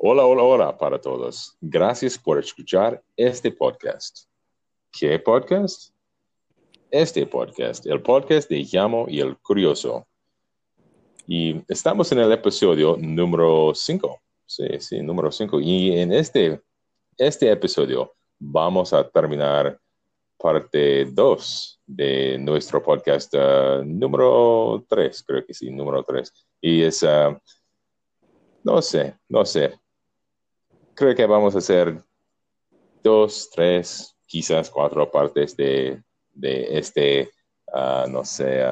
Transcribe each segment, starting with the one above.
Hola, hola, hola para todos. Gracias por escuchar este podcast. ¿Qué podcast? Este podcast, el podcast de Llamo y el Curioso. Y estamos en el episodio número 5. Sí, sí, número 5. Y en este, este episodio vamos a terminar parte 2 de nuestro podcast uh, número 3, creo que sí, número 3. Y es, uh, no sé, no sé, creo que vamos a hacer dos, tres, quizás cuatro partes de, de este, uh, no sé,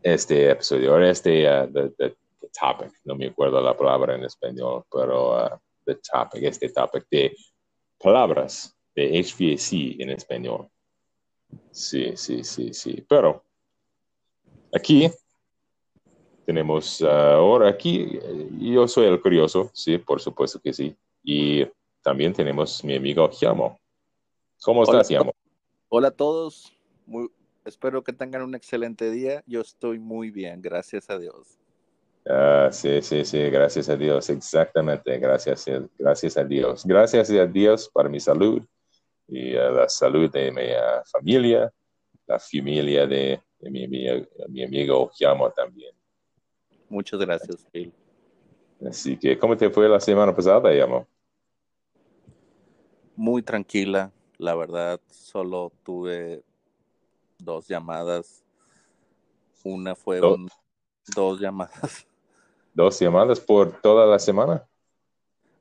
este episodio, este, uh, the, the, topic, no me acuerdo la palabra en español, pero uh, the topic, este topic de palabras de HVAC en español. Sí, sí, sí, sí, pero aquí tenemos uh, ahora aquí, yo soy el curioso, sí, por supuesto que sí. Y también tenemos mi amigo Giamo. ¿Cómo estás, Giamo? Hola a todos. Muy, espero que tengan un excelente día. Yo estoy muy bien, gracias a Dios. Ah, sí, sí, sí, gracias a Dios, exactamente, gracias, gracias a Dios. Gracias a Dios por mi salud y uh, la salud de mi uh, familia, la familia de, de mi, mi, mi amigo Giamo también. Muchas gracias, Phil. Así que, ¿cómo te fue la semana pasada, Yamo? Muy tranquila, la verdad. Solo tuve dos llamadas. Una fue ¿Dos? un, dos llamadas. ¿Dos llamadas por toda la semana?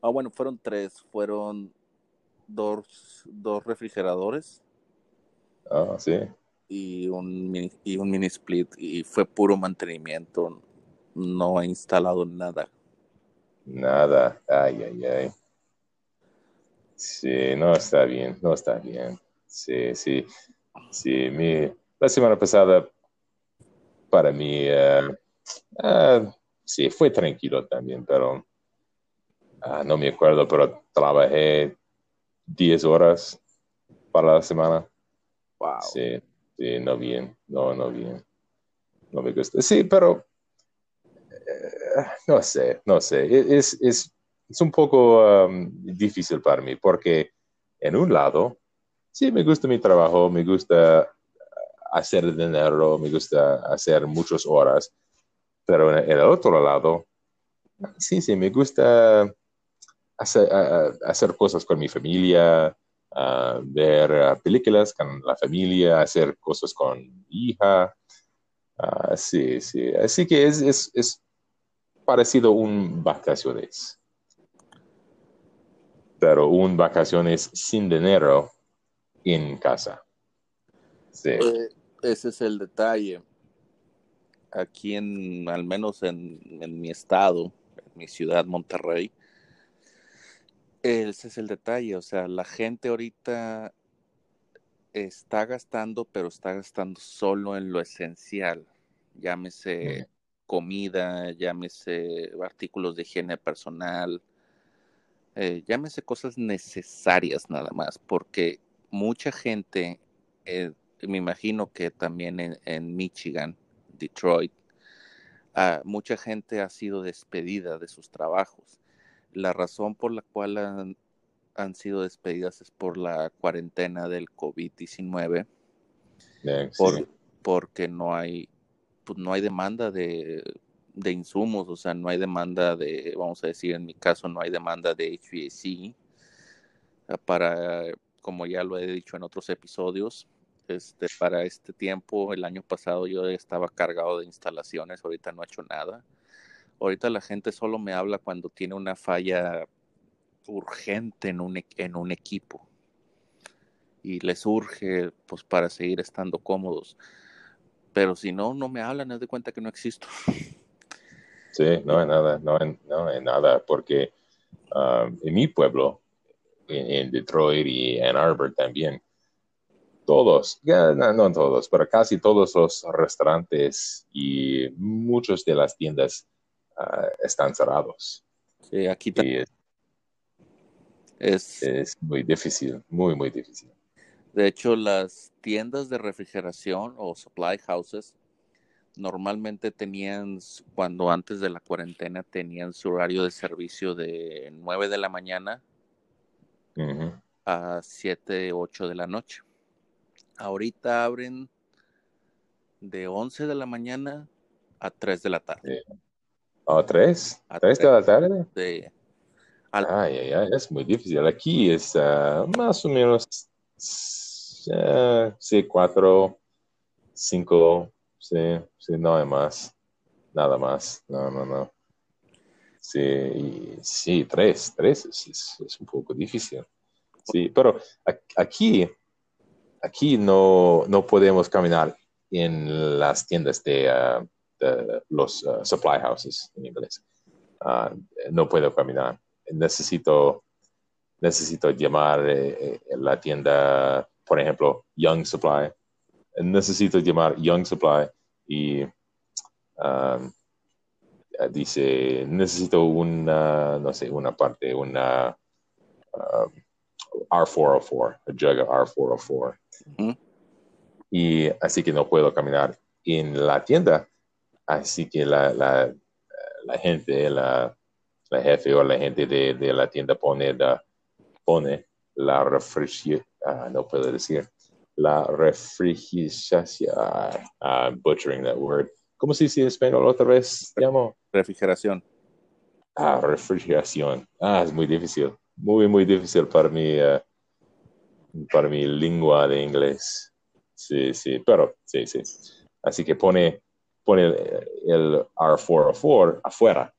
Ah, bueno, fueron tres. Fueron dos, dos refrigeradores Ah, sí. y un, mini, y un mini split. Y fue puro mantenimiento. No he instalado nada. Nada. Ay, ay, ay. Sí, no está bien, no está bien. Sí, sí. Sí, mi, la semana pasada para mí, uh, uh, sí, fue tranquilo también, pero uh, no me acuerdo, pero trabajé 10 horas para la semana. Wow. Sí, sí, no bien, no, no bien. No me gusta. Sí, pero eh, no sé, no sé. Es, es, es un poco um, difícil para mí porque en un lado, sí, me gusta mi trabajo, me gusta hacer dinero, me gusta hacer muchas horas, pero en el otro lado, sí, sí, me gusta hacer, hacer cosas con mi familia, ver películas con la familia, hacer cosas con mi hija. Ah, sí, sí. Así que es, es parecido un vacaciones. Pero un vacaciones sin dinero en casa. Sí. Eh, ese es el detalle. Aquí en, al menos en, en mi estado, en mi ciudad, Monterrey, ese es el detalle. O sea, la gente ahorita está gastando, pero está gastando solo en lo esencial. Llámese. Comida, llámese artículos de higiene personal, eh, llámese cosas necesarias nada más, porque mucha gente, eh, me imagino que también en, en Michigan, Detroit, uh, mucha gente ha sido despedida de sus trabajos. La razón por la cual han, han sido despedidas es por la cuarentena del COVID-19, Yeah, por, porque no hay, pues no hay demanda de, de, insumos, o sea, no hay demanda de, vamos a decir, en mi caso no hay demanda de HVAC para, como ya lo he dicho en otros episodios, este, para este tiempo, el año pasado yo estaba cargado de instalaciones, ahorita no he hecho nada. Ahorita la gente solo me habla cuando tiene una falla urgente en un, en un equipo y les urge pues para seguir estando cómodos. Pero si no, no me hablan, es de cuenta que no existo. Sí, no hay nada, no hay, no hay nada, porque um, en mi pueblo, en, en, Detroit y Ann Arbor también, todos, yeah, no, no, todos, pero casi todos los restaurantes y muchas de las tiendas uh, están cerrados. Sí, aquí también. Es, es muy difícil, muy, muy difícil. De hecho, las tiendas de refrigeración o supply houses normalmente tenían, cuando antes de la cuarentena, tenían su horario de servicio de 9 de la mañana a 7, 8 de la noche. Ahorita abren de 11 de la mañana a 3 de la tarde. ¿A 3? ¿A 3 de la tarde? Sí. Ay, ay, ay, es muy difícil. Aquí es uh, más o menos uh, sí, 4, 5, sí, sí, no hay más. Nada más. No, no, no. Sí, sí, 3, 3 es, un poco difícil. Sí, pero aquí, aquí no, no podemos caminar en las tiendas de, de los uh, supply houses en inglés. Uh, no puedo caminar. Necesito, necesito llamar eh, eh, la tienda, por ejemplo, Young Supply. Necesito llamar Young Supply y um, dice, necesito una, no sé, una parte, una um, R404, a jug R404. Y así que no puedo caminar en la tienda. Así que la, la, la gente, la, la, jefe o la gente de, de la tienda pone la, pone la refrigeración, ah, no puedo decir, la refrigeración, uh, butchering that word. ¿Cómo se dice en español otra vez? Llamo? Refrigeración. Ah, refrigeración. Ah, es muy difícil. Muy, muy difícil para mi, uh, para mi lengua de inglés. Sí, sí, pero sí, sí. Así que pone, pone el, R404 afuera,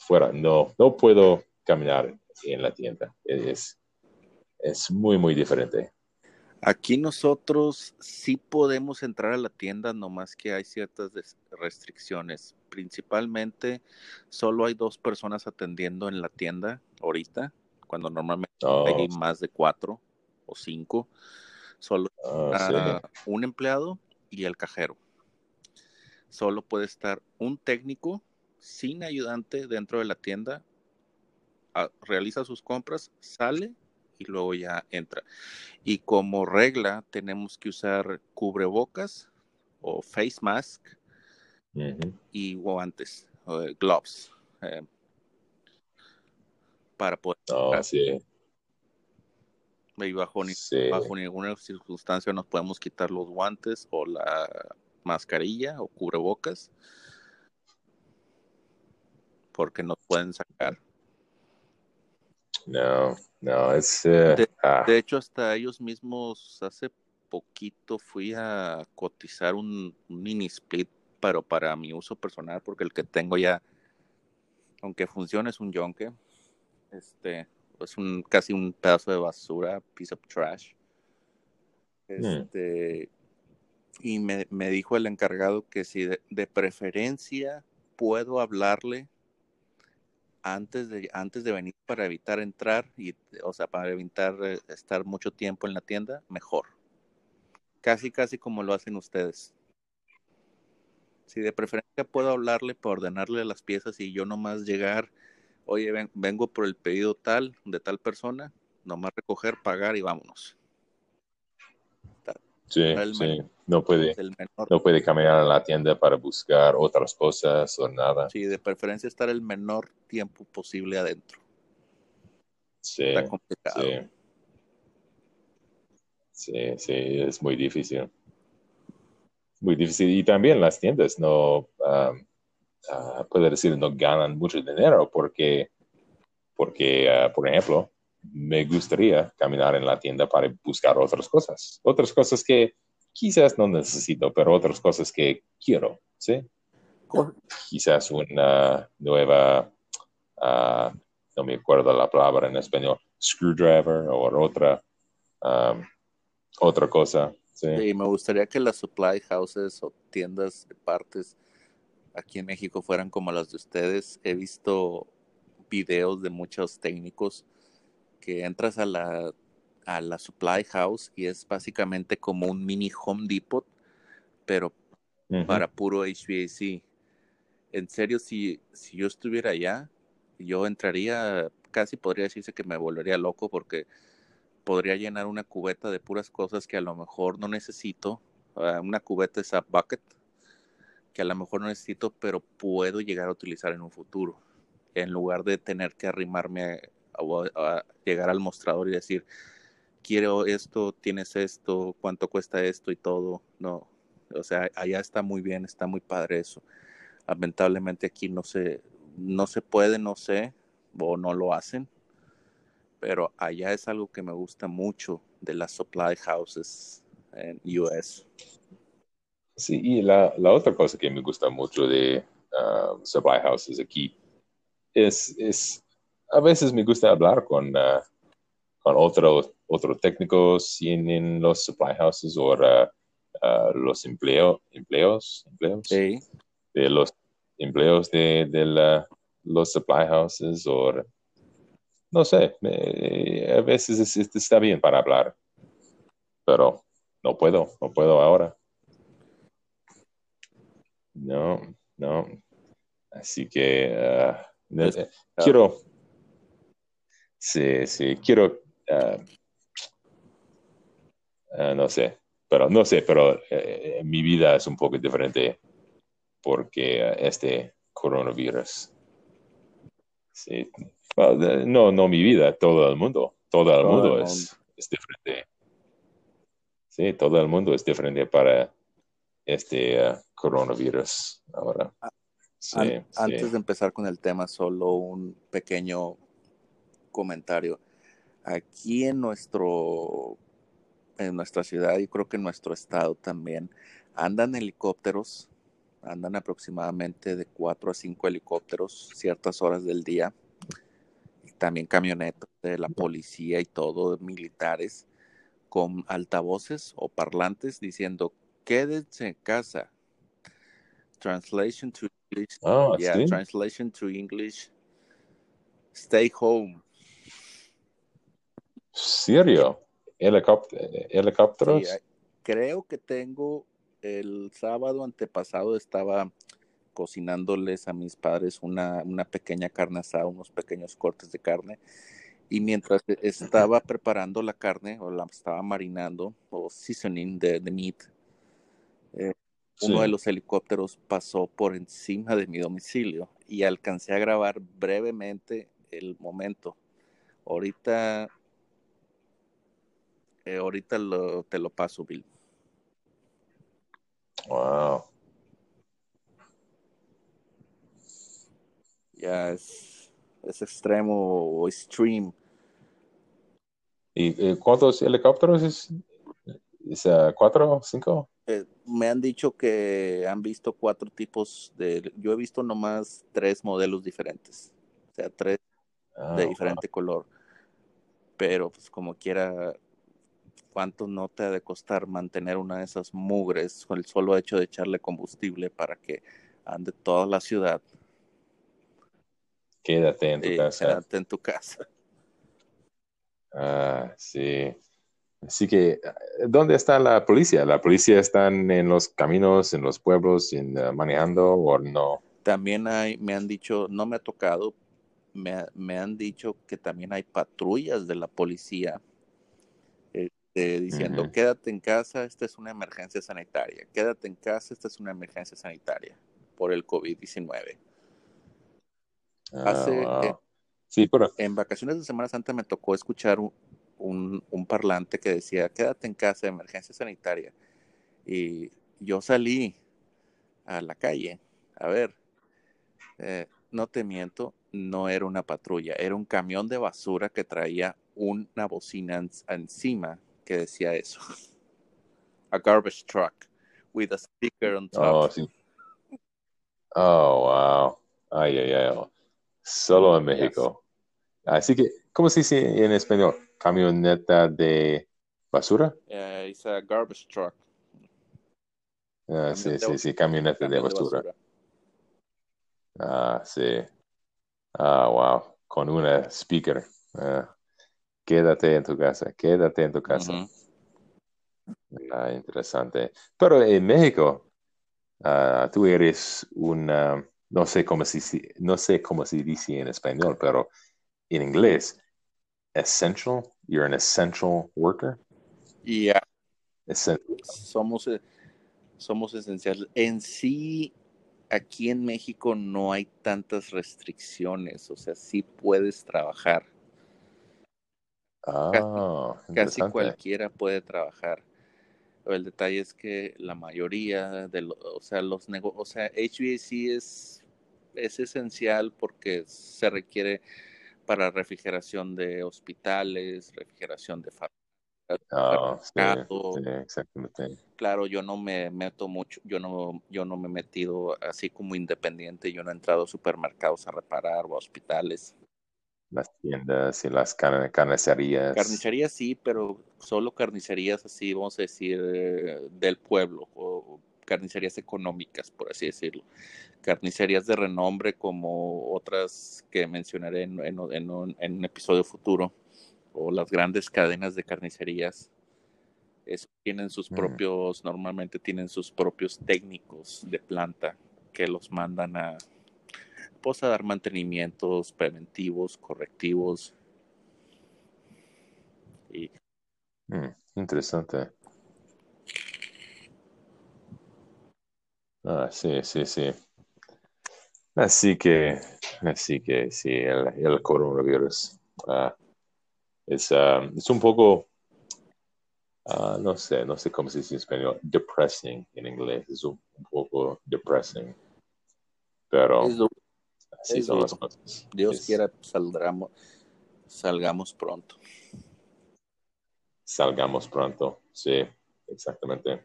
afuera. No, no puedo caminar en la tienda. Es, es muy, muy diferente. Aquí nosotros sí podemos entrar a la tienda, nomás que hay ciertas restricciones. Principalmente, solo hay dos personas atendiendo en la tienda ahorita, cuando normalmente hay oh. más de cuatro o cinco. Solo ah, un empleado y el cajero. Solo puede estar un técnico sin ayudante dentro de la tienda, realiza sus compras, sale y luego ya entra. Y como regla tenemos que usar cubrebocas o face mask y guantes, gloves, eh, para poder. Oh, y bajo, bajo ninguna circunstancia nos podemos quitar los guantes o la mascarilla o cubrebocas porque nos pueden sacar. No, no, es... Ah. de, hecho, hasta ellos mismos hace poquito fui a cotizar un, mini split, pero para mi uso personal, porque el que tengo ya, aunque funcione, es un yonke. Este, es un casi un pedazo de basura, piece of trash. Hmm. Este, Y me, dijo el encargado que si de, preferencia puedo hablarle antes de, antes de venir para evitar entrar, y, o sea, para evitar eh, estar mucho tiempo en la tienda, mejor. Casi, casi como lo hacen ustedes. Si de preferencia puedo hablarle para ordenarle las piezas y yo nomás llegar oye, vengo por el pedido tal, de tal persona, nomás recoger, pagar y vámonos. Sí, sí. no puede, no puede caminar a la tienda para buscar otras cosas o nada. Sí, de preferencia estar el menor tiempo posible adentro. Sí, Está complicado. Sí. sí, sí, es muy difícil. Muy difícil. Y también las tiendas no, uh, puede decir, no ganan mucho dinero porque, porque uh, por ejemplo, me gustaría caminar en la tienda para buscar otras cosas, otras cosas que quizás no necesito, pero otras cosas que quiero, ¿sí? Quizás una nueva, uh, no me acuerdo la palabra en español, screwdriver o otra, um, otra cosa. ¿sí? sí, me gustaría que las supply houses o tiendas de partes aquí en México fueran como las de ustedes. He visto videos de muchos técnicos que entras a la, a la supply house y es básicamente como un mini Home Depot, pero para puro HVAC. En serio, si, si yo estuviera allá, yo entraría, casi podría decirse que me volvería loco porque podría llenar una cubeta de puras cosas que a lo mejor no necesito. Ah, una cubeta esa bucket que a lo mejor no necesito, pero puedo llegar a utilizar en un futuro, en lugar de tener que arrimarme a, llegar al mostrador y decir, quiero esto, tienes esto, cuánto cuesta esto y todo. No, o sea, allá está muy bien, está muy padre eso. Lamentablemente aquí no se, no se puede, no sé, o no lo hacen, pero allá es algo que me gusta mucho de las supply houses en US. Sí, y la, la otra cosa que me gusta mucho de uh, supply houses aquí es, es, a veces me gusta hablar con, uh, con otros otros técnicos en, los supply houses o uh, los empleo, empleos, empleos sí. de los empleos de, de los supply houses o no sé, a veces está bien para hablar, pero no puedo, no puedo ahora. No, no. Así que uh, quiero, sí, sí, quiero, uh, uh, no sé, pero no sé, pero eh, mi vida es un poco diferente porque este coronavirus. Sí. no, no mi vida, todo el mundo, todo el mundo, es, es diferente. Sí, todo el mundo es diferente para este uh, coronavirus ahora. Ah, antes de empezar con el tema, solo un pequeño comentario. Aquí en nuestro en nuestra ciudad y creo que en nuestro estado también andan helicópteros, andan aproximadamente de cuatro a cinco helicópteros ciertas horas del día, y también camionetas de la policía y todo, militares, con altavoces o parlantes diciendo quédense en casa. Translation to English. Oh, yeah, translation to English. Stay home. ¿Serio? ¿Helicópteros? Sí, creo que tengo el sábado antepasado estaba cocinándoles a mis padres una, una pequeña carne asada, unos pequeños cortes de carne. Y mientras estaba preparando la carne o la estaba marinando o seasoning de, de meat, eh, uno de los helicópteros pasó por encima de mi domicilio y alcancé a grabar brevemente el momento. Ahorita, eh, ahorita lo, te lo paso, Bill. Wow. Ya es, es extremo o extreme. ¿Y eh, cuántos helicópteros es? ¿Es uh, cuatro, cinco? Eh, me han dicho que han visto cuatro tipos de, yo he visto nomás tres modelos diferentes, o sea, tres Ah, de wow. diferente color, pero pues como quiera, ¿cuánto no te ha de costar mantener una de esas mugres con el solo hecho de echarle combustible para que ande toda la ciudad Quédate en tu casa. quédate en tu casa? Ah, sí. Así que, ¿dónde está la policía? ¿La policía están en los caminos, en los pueblos, en, uh, manejando o no? También hay, me han dicho, no me ha tocado, me, me han dicho que también hay patrullas de la policía este, diciendo, quédate en casa, esta es una emergencia sanitaria, quédate en casa, esta es una emergencia sanitaria por el COVID-19. Ah, Hace, wow. eh, Sí, pero en vacaciones de Semana Santa me tocó escuchar un, un, un parlante que decía, quédate en casa, emergencia sanitaria. Y yo salí a la calle, a ver, eh, no te miento, no era una patrulla, era un camión de basura que traía una bocina en- encima que decía eso. A garbage truck with a sticker on top. Oh, sí. Oh, wow. Ay, ay, ay. Solo en Yes. México. Así que, ¿cómo se dice en español? ¿Camioneta de basura? Eh, it's a garbage truck. Ah, sí, de sí, sí, camioneta de de basura. basura. Ah, sí. Ah, wow. Con una speaker. Ah, quédate en tu casa, quédate en tu casa. Ah, interesante. Pero en México, ah, tú eres una, no sé cómo se, si- no sé cómo se dice en español, pero en inglés, essential, you're an essential worker. Y ah, Essen- somos, eh, somos esenciales. En sí, aquí en México no hay tantas restricciones, o sea, sí puedes trabajar. Ah, casi, casi cualquiera puede trabajar. El detalle es que la mayoría de los, o sea, los negocios, o sea, HVAC es, es esencial porque se requiere para refrigeración de hospitales, refrigeración de fábricas. Ah, sí, exactamente. Claro, yo no me meto mucho, yo no, yo no me he metido así como independiente, yo no he entrado a supermercados a reparar o a hospitales las tiendas y las carnicerías. Carnicerías sí, pero solo carnicerías así, vamos a decir, eh, del pueblo, o carnicerías económicas, por así decirlo. Carnicerías de renombre como otras que mencionaré en, un, episodio futuro, o las grandes cadenas de carnicerías. tienen sus mm. propios, normalmente tienen sus propios técnicos de planta que los mandan a, a dar mantenimientos preventivos, correctivos. Y... Mm, interesante. Ah, sí, sí, sí. Así que, así que sí, el, coronavirus ah, es, ah, es un poco, ah, no sé, no sé cómo se dice en español, depressing en inglés, es un, poco depressing. Pero son las cosas. Dios quiera, saldramos, salgamos pronto. Salgamos pronto, sí, exactamente.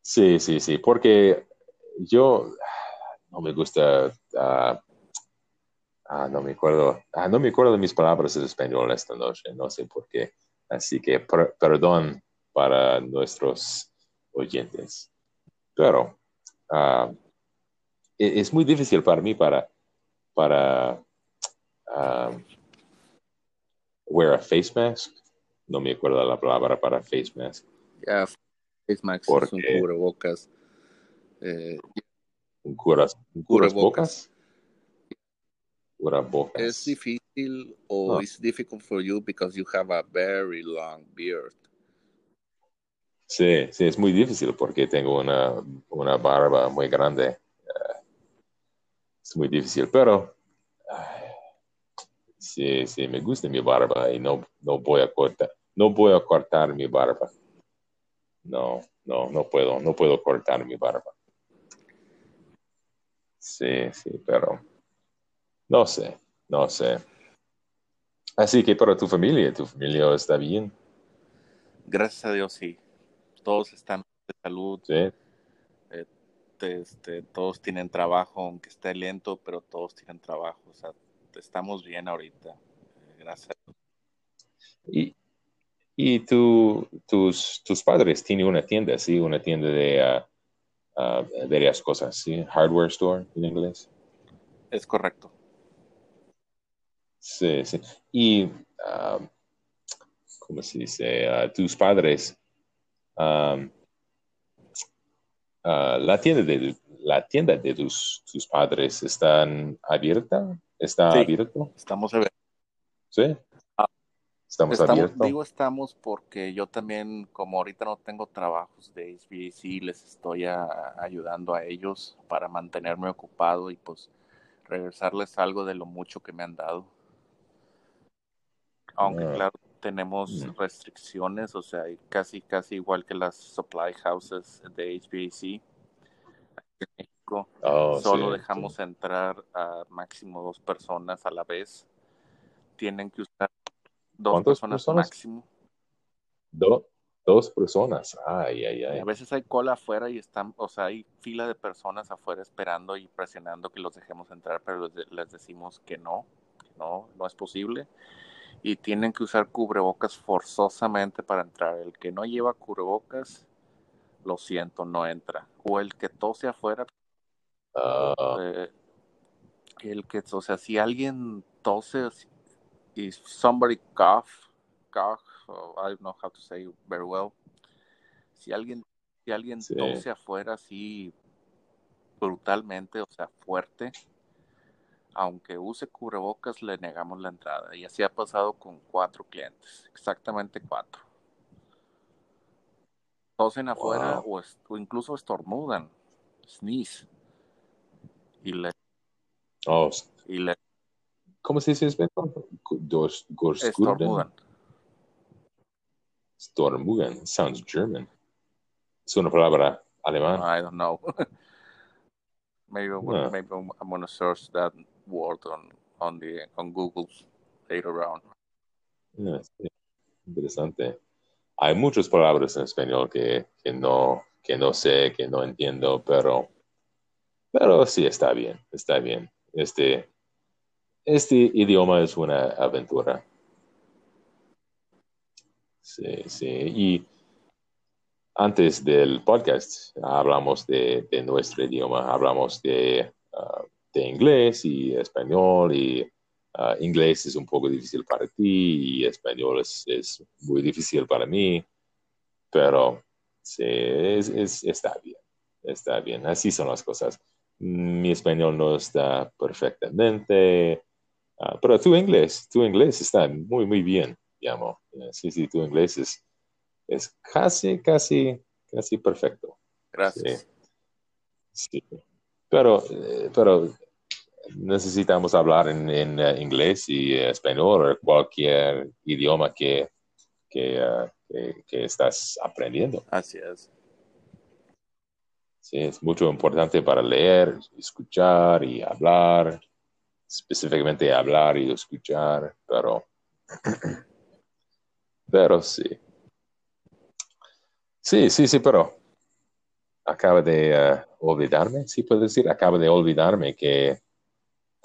Sí, sí, sí, porque yo no me gusta, ah, ah, no me acuerdo, ah, no me acuerdo de mis palabras en español esta noche, no sé por qué. Así que perdón para nuestros oyentes. Pero e, es muy difícil para mí para, para um, wear a face mask. No me acuerdo la palabra para face mask. Ya, face mask es un cubrebocas. Eh, ¿Un, cubrebocas? Cubrebocas. Es difícil o es difficult for you because you have a very long beard. Sí, sí, es muy difícil porque tengo una, una barba muy grande es muy difícil, pero sí, sí, me gusta mi barba y no, no voy a cortar, no voy a cortar mi barba. No, no, no puedo, no puedo cortar mi barba. Sí, sí, pero no sé, no sé. Así que para tu familia, tu familia está bien. Gracias a Dios, sí. Todos están de salud. Sí este, todos tienen trabajo, aunque esté lento, pero todos tienen trabajo. O sea, estamos bien ahorita. Gracias. Y, y tu, tus, tus padres tienen una tienda, ¿sí? Una tienda de uh, varias cosas, ¿sí? Hardware store en inglés. Es correcto. Sí, sí. Y, um, ¿cómo se dice? tus padres um, Ah, la tienda de la tienda de tus, tus padres están abierta está abierto estamos abiertos. Sí ah, estamos, abiertos digo estamos porque yo también como ahorita no tengo trabajos de HVAC les estoy ayudando a ellos para mantenerme ocupado y pues regresarles algo de lo mucho que me han dado. Aunque ah. claro tenemos mm. restricciones, o sea, casi, casi igual que las supply houses de HVAC. En México oh, solo dejamos entrar a máximo dos personas a la vez. Tienen que usar dos personas, máximo. dos personas, ay, ay, ay. A veces hay cola afuera y están, o sea, hay fila de personas afuera esperando y presionando que los dejemos entrar, pero les, les decimos que no, que no, no es posible y tienen que usar cubrebocas forzosamente para entrar. El que no lleva cubrebocas, lo siento, no entra. O el que tose afuera, ah. eh, el que, o sea, si alguien tose y somebody cough, cough, I don't know how to say very well. Si alguien, si alguien tose afuera así brutalmente, o sea, fuerte, aunque use cubrebocas, le negamos la entrada. Y así ha pasado con cuatro clientes, exactamente cuatro. Tosen afuera o, incluso estornudan. sneeze. Y le, Oh, y le ¿Cómo se dice? Dos, estornudan. Stormugen. Sounds German. Es una palabra alemana. I don't know. maybe gonna- Yeah. maybe I'm, I'm gonna search that word on on the on Google later on. Ah. Interesante. Hay muchas palabras en español que, que no, que no sé, que no entiendo, pero, pero sí está bien, está bien. Este, este idioma es una aventura. Sí, sí. Y antes del podcast hablamos de, de nuestro idioma, hablamos de, ah, de inglés y español y ah, inglés es un poco difícil para ti y español es, es muy difícil para mí, pero sí, es- es- está bien, está bien, así son las cosas. Mi español no está perfectamente, ah, pero tu inglés, tu inglés está muy, muy bien, llamo. Sí, sí, tu inglés es, es casi, casi, casi perfecto. Gracias. Sí. Pero, eh, pero necesitamos hablar en, en, eh, inglés y eh, español o cualquier idioma que, que, eh, que- que estás aprendiendo. Así es. Sí, es mucho importante para leer, escuchar y hablar, específicamente hablar y escuchar, pero, pero sí. Sí, sí, sí, pero acaba de olvidarme, sí puedo decir, acaba de olvidarme que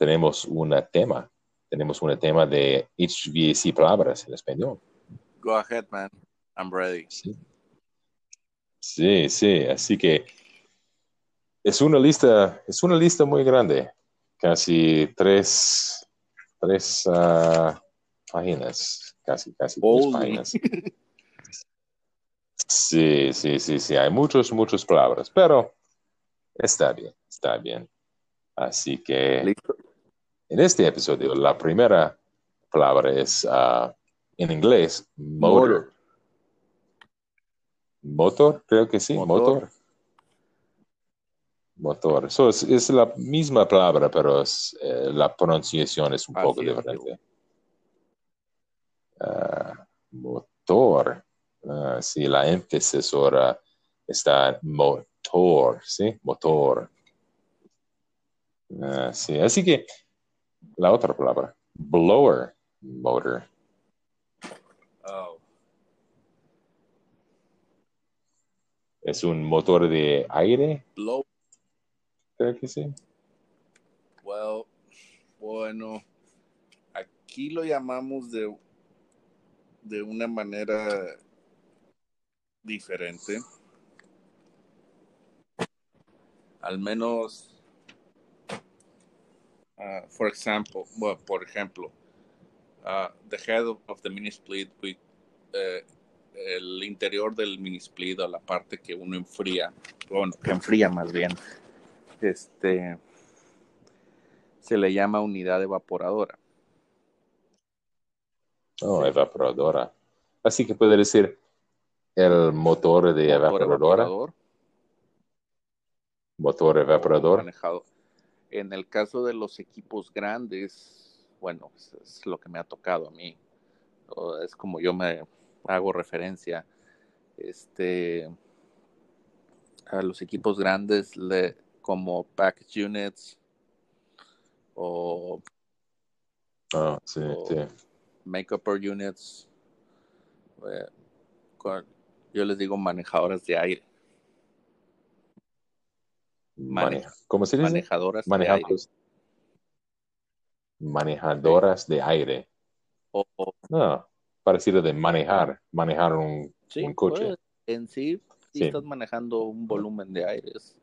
tenemos un tema, tenemos un tema de HVAC palabras en español. Go ahead, man. I'm ready. Sí. Sí, sí, así que es una lista, es una lista muy grande, casi tres, tres ah, páginas, casi, casi tres Holy. páginas. Sí, sí, sí, sí, hay muchos, muchas palabras, pero está bien, está bien. Así que Listo. En este episodio la primera palabra es ah, en inglés motor. Motor, creo que sí, Motor. motor. Motor. So, es, es la misma palabra, pero es, eh, la pronunciación es un poco es, diferente. Ah, motor. Ah, sí, la énfasis ahora está en motor, ¿sí? Motor. Sí, así que la otra palabra, blower, motor. Oh. Es un motor de aire, Blow. creo que sí. Well, bueno, aquí lo llamamos de, de una manera diferente. Al menos, uh, for example, well, por ejemplo, uh, the head of, of the mini split, with, eh, el interior del mini split o la parte que uno enfría, bueno, que enfría más bien, este, se le llama unidad evaporadora. Oh, evaporadora. Así que puede decir el motor de Motor evaporadora, evaporador motor evaporador. manejado. En el caso de los equipos grandes, bueno, es, es lo que me ha tocado a mí. O Es como yo me hago referencia. Este a los equipos grandes le, como package units o sí, o- sí. make-up units. eh, con- yo les digo manejadoras de aire, ¿Cómo se dice? manejadoras de aire. Manejadoras de aire. O, o- No, parecido de manejar, manejar un, sí, un coche. pues, en sí, si Sí. estás manejando un volumen de aire, es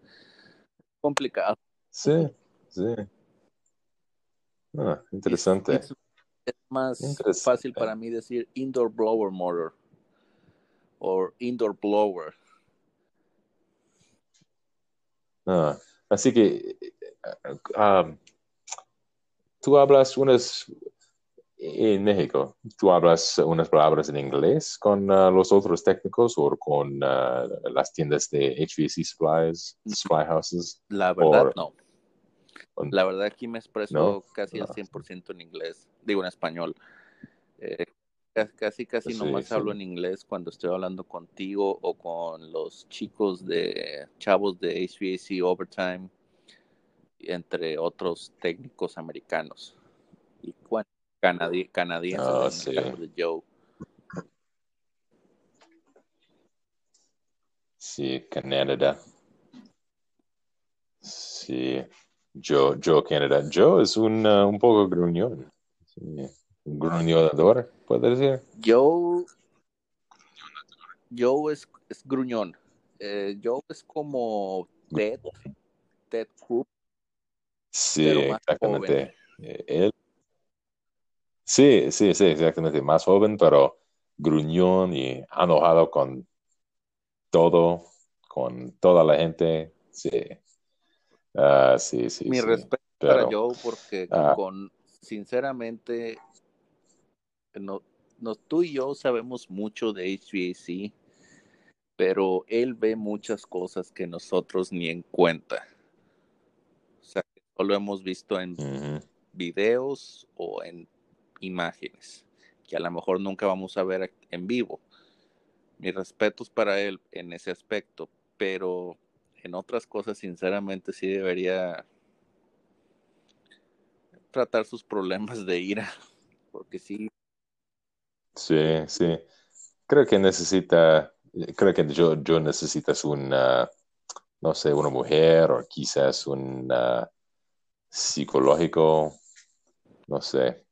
complicado. Sí, sí. Ah, interesante. Es, es más Interesante. fácil para mí decir indoor blower motor o indoor blower. Ah, así que eh, ah, tú hablas unas en México, ¿tú hablas unas palabras en inglés con uh, los otros técnicos o con uh, las tiendas de HVAC supplies, supply houses? La verdad, Or- no. La verdad aquí me expreso ¿No? casi al No. 100% en inglés, digo en español. Eh, casi, casi Sí, nomás sí. hablo en inglés cuando estoy hablando contigo o con los chicos de chavos de HVAC Overtime, entre otros técnicos americanos. Y bueno, canadi- canadienses Ah, sí. de Joe. Sí, Canadá. Sí, Joe, Joe Canada. Joe es un, uh, un poco gruñón. Sí, gruñonador, puede decir. Joe, Joe es, es gruñón. Eh, Joe es como Ted, Ted Cruz, Sí, exactamente. Eh, Él. Sí, sí, sí, exactamente. Más joven, pero gruñón y enojado con todo, con toda la gente. Sí. Ah, sí, sí, Mi sí. respeto para Joe porque ah. con sinceramente no, no, tú y yo sabemos mucho de HVAC, pero él ve muchas cosas que nosotros ni en cuenta. O sea, que solo hemos visto en videos o en imágenes, que a lo mejor nunca vamos a ver en vivo. Mis respetos para él en ese aspecto, pero en otras cosas, sinceramente, sí debería tratar sus problemas de ira, porque sí, Sí, sí. Creo que necesita, creo que yo, yo necesitas una, no sé, una mujer o quizás un ah, psicológico, no sé,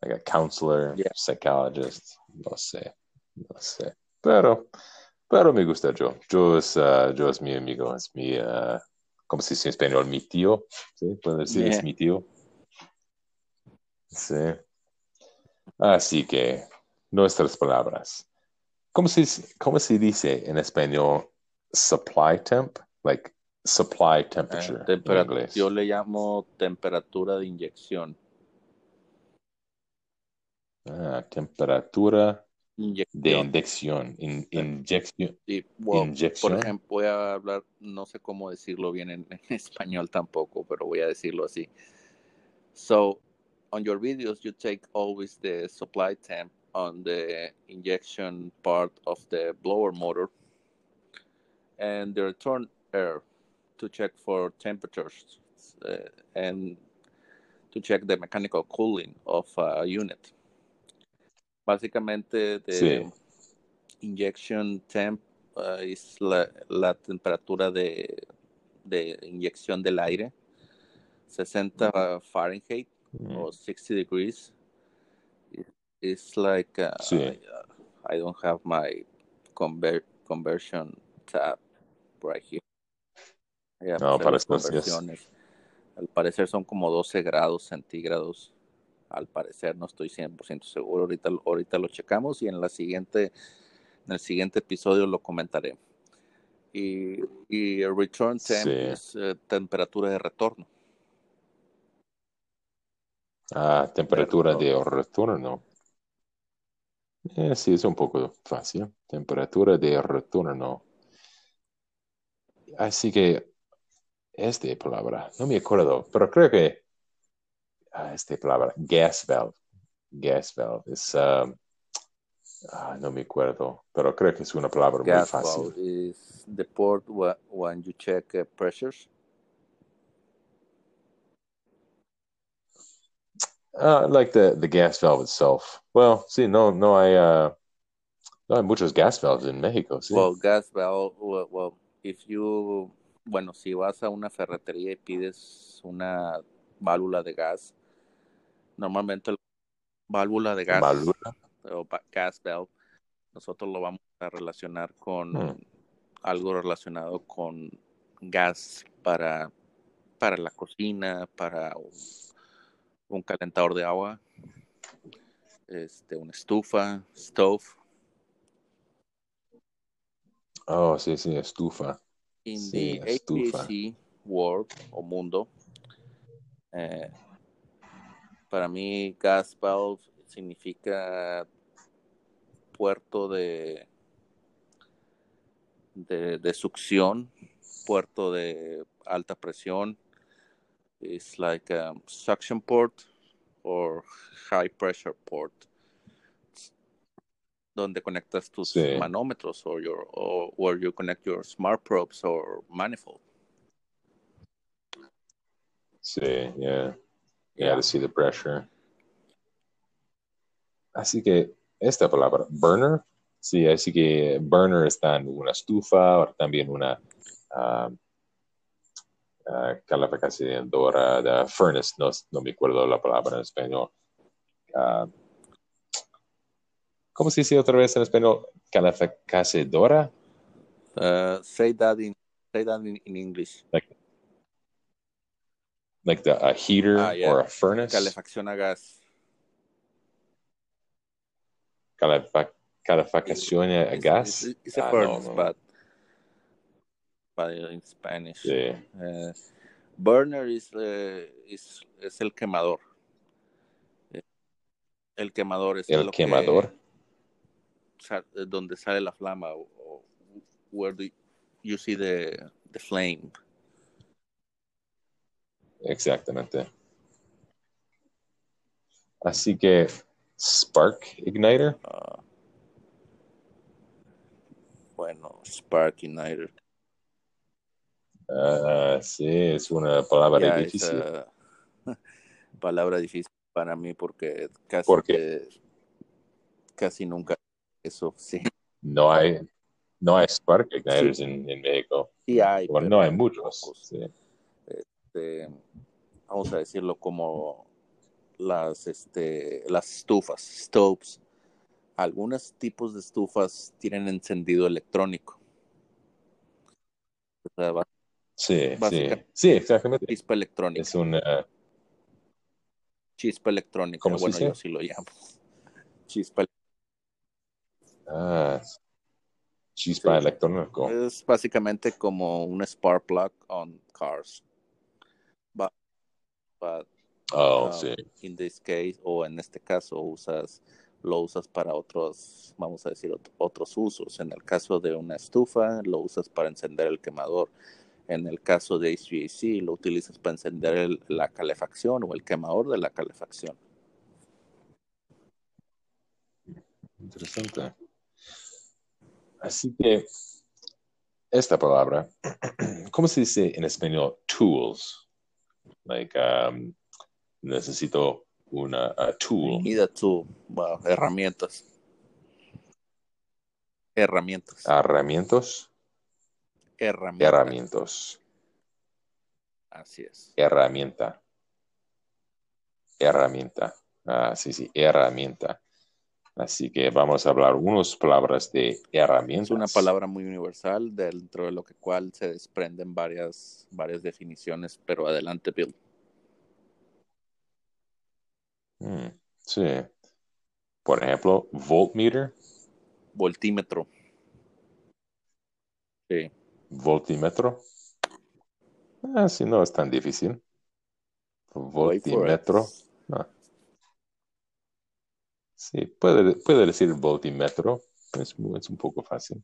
like a counselor, Yeah. psychologist, no sé, no sé. Pero, pero me gusta yo. Yo es, ah, yo es mi amigo, es mi, ah, ¿cómo se dice en español? Mi tío, ¿sí? Puedo decir, es mi tío. Sí. Así que, nuestras palabras. ¿Cómo se, cómo se dice en español supply temp? Like supply eh, temperature en inglés. yo le llamo temperatura de inyección. Ah, temperatura de Inyección. In- inyección. Y, well, por ejemplo, voy a hablar, no sé cómo decirlo bien en, en español tampoco, pero voy a decirlo así. So, on your videos, you take always the supply temp on the injection part of the blower motor and the return air to check for temperatures uh, and to check the mechanical cooling of a unit. Básicamente, the Sí. injection temp uh, es la, la temperatura de, de inyección del aire, 60 Fahrenheit Mm. or 60 degrees. It- It's like uh, Sí. I, uh, I don't have my conver conversion tab right here. No, para conversiones. Al parecer son como 12 grados centígrados. Al parecer no estoy 100% seguro. Ahorita, ahorita lo checamos y en la siguiente en el siguiente episodio lo comentaré. Y, y el return temp Sí. es eh, temperatura de retorno. Ah, temperatura de retorno. Eh, sí, es un poco fácil. Temperatura de retorno. Así que, esta palabra, no me acuerdo, pero creo que ah, esta palabra, gas valve. Gas valve es, ah, no me acuerdo, pero creo que es una palabra muy Gas fácil. valve is the port wh- when you check uh, pressures. Uh, like the, the gas valve itself. Well, sí, no, no hay, uh, no hay muchos gas valves en México, sí. Well, gas valve, well, well, if you, bueno, si vas a una ferretería y pides una válvula de gas, normalmente la válvula de gas Válvula. o gas valve, nosotros lo vamos a relacionar con Hmm. algo relacionado con gas para, para la cocina, para un, calentador de agua, este, una estufa, stove. Oh, sí, sí, estufa. In Sí, the estufa. World o mundo, eh, Para mí, gas valve significa puerto de, de, de succión, puerto de alta presión. It's like a suction port or high pressure port donde conectas tus Sí. manómetros or your or where you connect your smart probes or manifold. Sí, yeah. Yeah, to see the pressure. Así que esta palabra, burner, sí, así que burner está en una estufa o también una ah, ah, calefaccionadora de furnace, no, no me acuerdo la palabra en español. Ah, ¿Cómo se dice otra vez en español? Calefaccionadora. Uh, say that in say that in, in English. like the a heater Ah, yeah. or a furnace. Calefacción a gas. Calefa- calefacción a gas. It's, it's a Ah, furnace, no, no. but in Spanish. Sí, Uh, burner is, uh, is es el quemador. Eh, El quemador es el lo que- quemador. donde sale la flama o, o where do you see the, the flame. Exactamente. Así que spark igniter. Ah, bueno, spark igniter. Ah, sí, es una palabra Ya, difícil. palabra difícil para mí porque casi que- casi nunca eso sí No hay, no hay spark igniters en, en México. sí hay Bueno, no hay muchos. sí. este, vamos a decirlo como las este las estufas stoves algunos tipos de estufas tienen encendido electrónico o sea, va- Sí, sí, Básica. sí, exactamente. chispa electrónica Es una, chispa electrónica ¿Cómo bueno yo sí lo llamo chispa ah, chispa Sí. electrónico. Es básicamente como un spark plug on cars. But, but Oh, um, sí. in this case, o en este caso, usas, lo usas para otros, vamos a decir, ot- otros usos. En el caso de una estufa, lo usas para encender el quemador. En el caso de HVAC, lo utilizas para encender el- la calefacción o el quemador de la calefacción. Interesante. Así que esta palabra, ¿cómo se dice en español? Tools. Like, um, necesito una a tool. De tu, wow, herramientas. Herramientas. Herramientos. Herramientas. Herramientos. Así es. Herramienta. Herramienta. Ah, sí, sí, herramienta. Así que vamos a hablar unas palabras de herramientas. Es una palabra muy universal dentro de lo que cual se desprenden varias, varias definiciones, pero adelante, Bill. Mm, sí. Por ejemplo, voltmeter, Voltímetro. Sí. Voltímetro. Ah, sí, no es tan difícil. Voltímetro. Ah. Sí, puede, puede decir voltímetro. Es, es un poco fácil.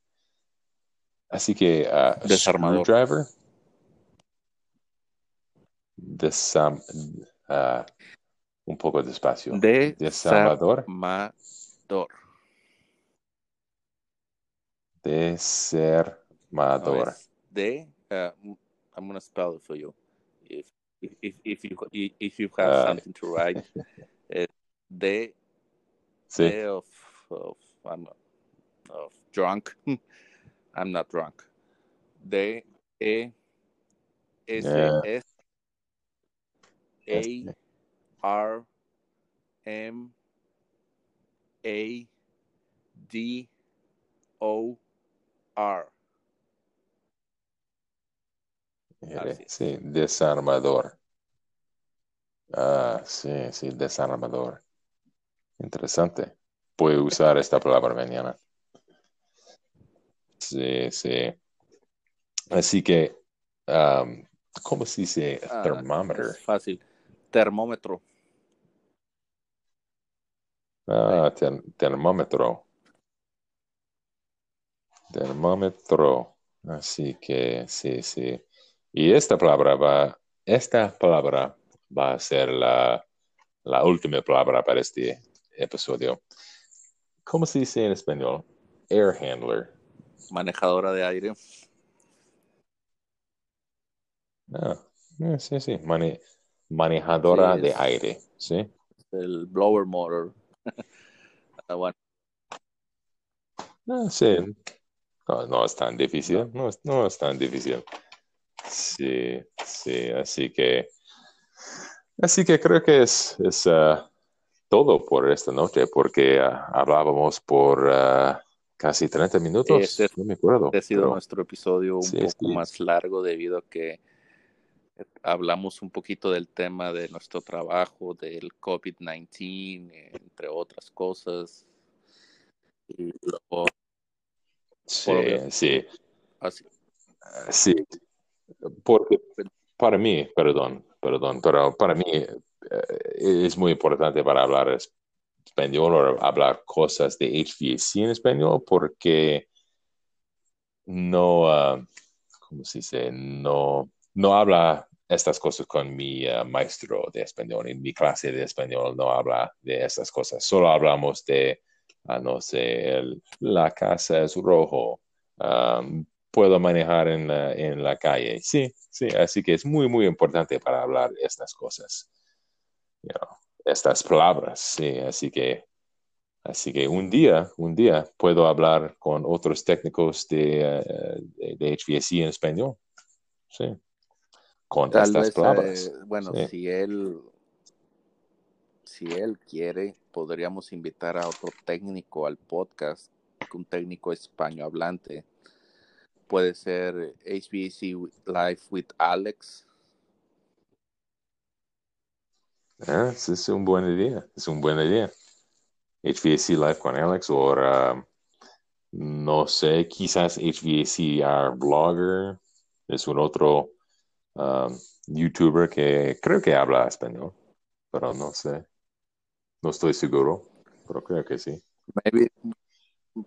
Así que ah, Desarmador. screwdriver. Desam, ah, un poco despacio. De Desarmador. Desarmador. Desarmador. es de, uh, I'm going to spell it for you. If, if, if, you, if you have Ah. something to write. eh, de, Sí. de of, of, I'm, of drunk. I'm not drunk. De, E, S. S, A, R, M, A, D, O, R. Sí, desarmador. Ah, sí, sí, desarmador. Interesante. A usar esta palabra mañana. Sí, sí. Así que, um, ¿cómo se dice Ah, thermometer? es fácil. Termómetro. Ah, termómetro. Termómetro. Así que sí, sí. Y esta palabra va, esta palabra va a ser la, la última palabra para este episodio. ¿Cómo se dice en español? Air handler. Manejadora de aire. Ah, eh, sí, sí. manejadora de aire. Sí. El blower motor. ah, bueno. Ah, sí. No, es tan difícil. No, no es tan difícil. Sí, sí. Así que. Así que creo que es, es ah, todo por esta noche, porque ah, hablábamos por ah, casi 30 minutos. Este, no me acuerdo. Este ha sido nuestro episodio un poco más largo debido a que hablamos un poquito del tema de nuestro trabajo, del COVID-19, entre otras cosas. Y luego, sí, sí. Así. Sí, porque para mí, perdón, perdón, pero para mí eh, es muy importante para hablar español o hablar cosas de HVAC en español porque no, uh, ¿cómo se dice? No, no habla estas cosas con mi ah, maestro de español. En mi clase de español no habla de estas cosas. Solo hablamos de, ah, no sé, la casa es rojo. Puedo manejar en la, en la calle. Sí, sí, así que es muy, muy importante para hablar de estas cosas estas palabras, sí, así que, así que un día, un día puedo hablar con otros técnicos de, eh, de, HVAC en español, sí, con estas palabras. Eh, bueno, si él, si él quiere, podríamos invitar a otro técnico al podcast, un técnico español hablante. Puede ser HVAC Live with Alex Ah, es una buena idea, es una buena idea. HVAC Live con Alex o um, no sé, quizás HVAC Blogger es un otro um, youtuber que creo que habla español, pero no sé, no estoy seguro, pero creo que sí.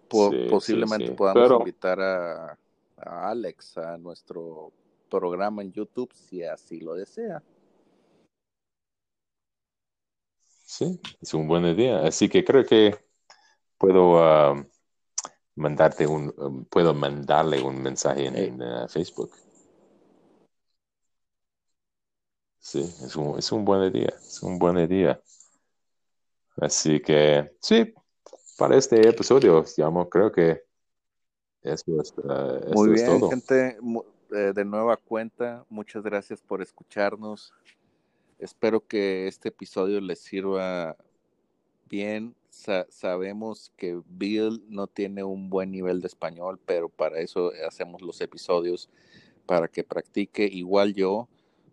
posiblemente podamos invitar a Alex a nuestro programa en YouTube si así lo desea. Sí, es un buen día. Así que creo que puedo ah, mandarte un, um, puedo mandarle un mensaje en, uh, Facebook. Sí, es un, es un buen día, es un buen día. Así que sí, para este episodio, llamo, creo que eso es, uh, Muy bien, gente, eh, de nueva cuenta, muchas gracias por escucharnos. Espero que este episodio les sirva bien. sabemos que Bill no tiene un buen nivel de español, pero para eso hacemos los episodios, para que practique. Igual yo,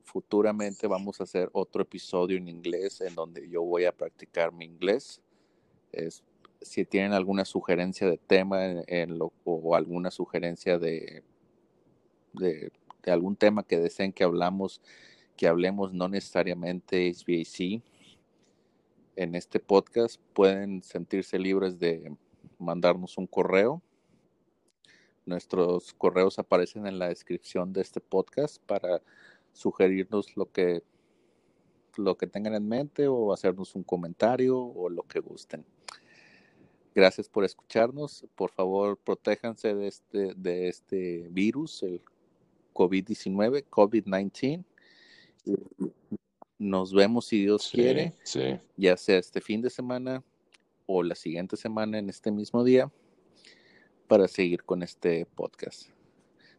futuramente vamos a hacer otro episodio en inglés en donde yo voy a practicar mi inglés. Es, si tienen alguna sugerencia de tema en, lo, o alguna sugerencia de, de, algún tema que deseen que hablamos, que hablemos no necesariamente HVAC en este podcast, pueden sentirse libres de mandarnos un correo. Nuestros correos aparecen en la descripción de este podcast para sugerirnos lo que lo que tengan en mente o hacernos un comentario o lo que gusten. Gracias por escucharnos. Por favor, protéjanse de este, de este virus, el COVID-19, COVID-19. Nos vemos si Dios quiere, ya sea este fin de semana o la siguiente semana en este mismo día, para seguir con este podcast.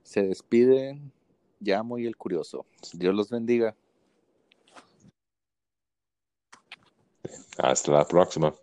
Se despiden Llamo y el Curioso. Dios los bendiga. Hasta la próxima.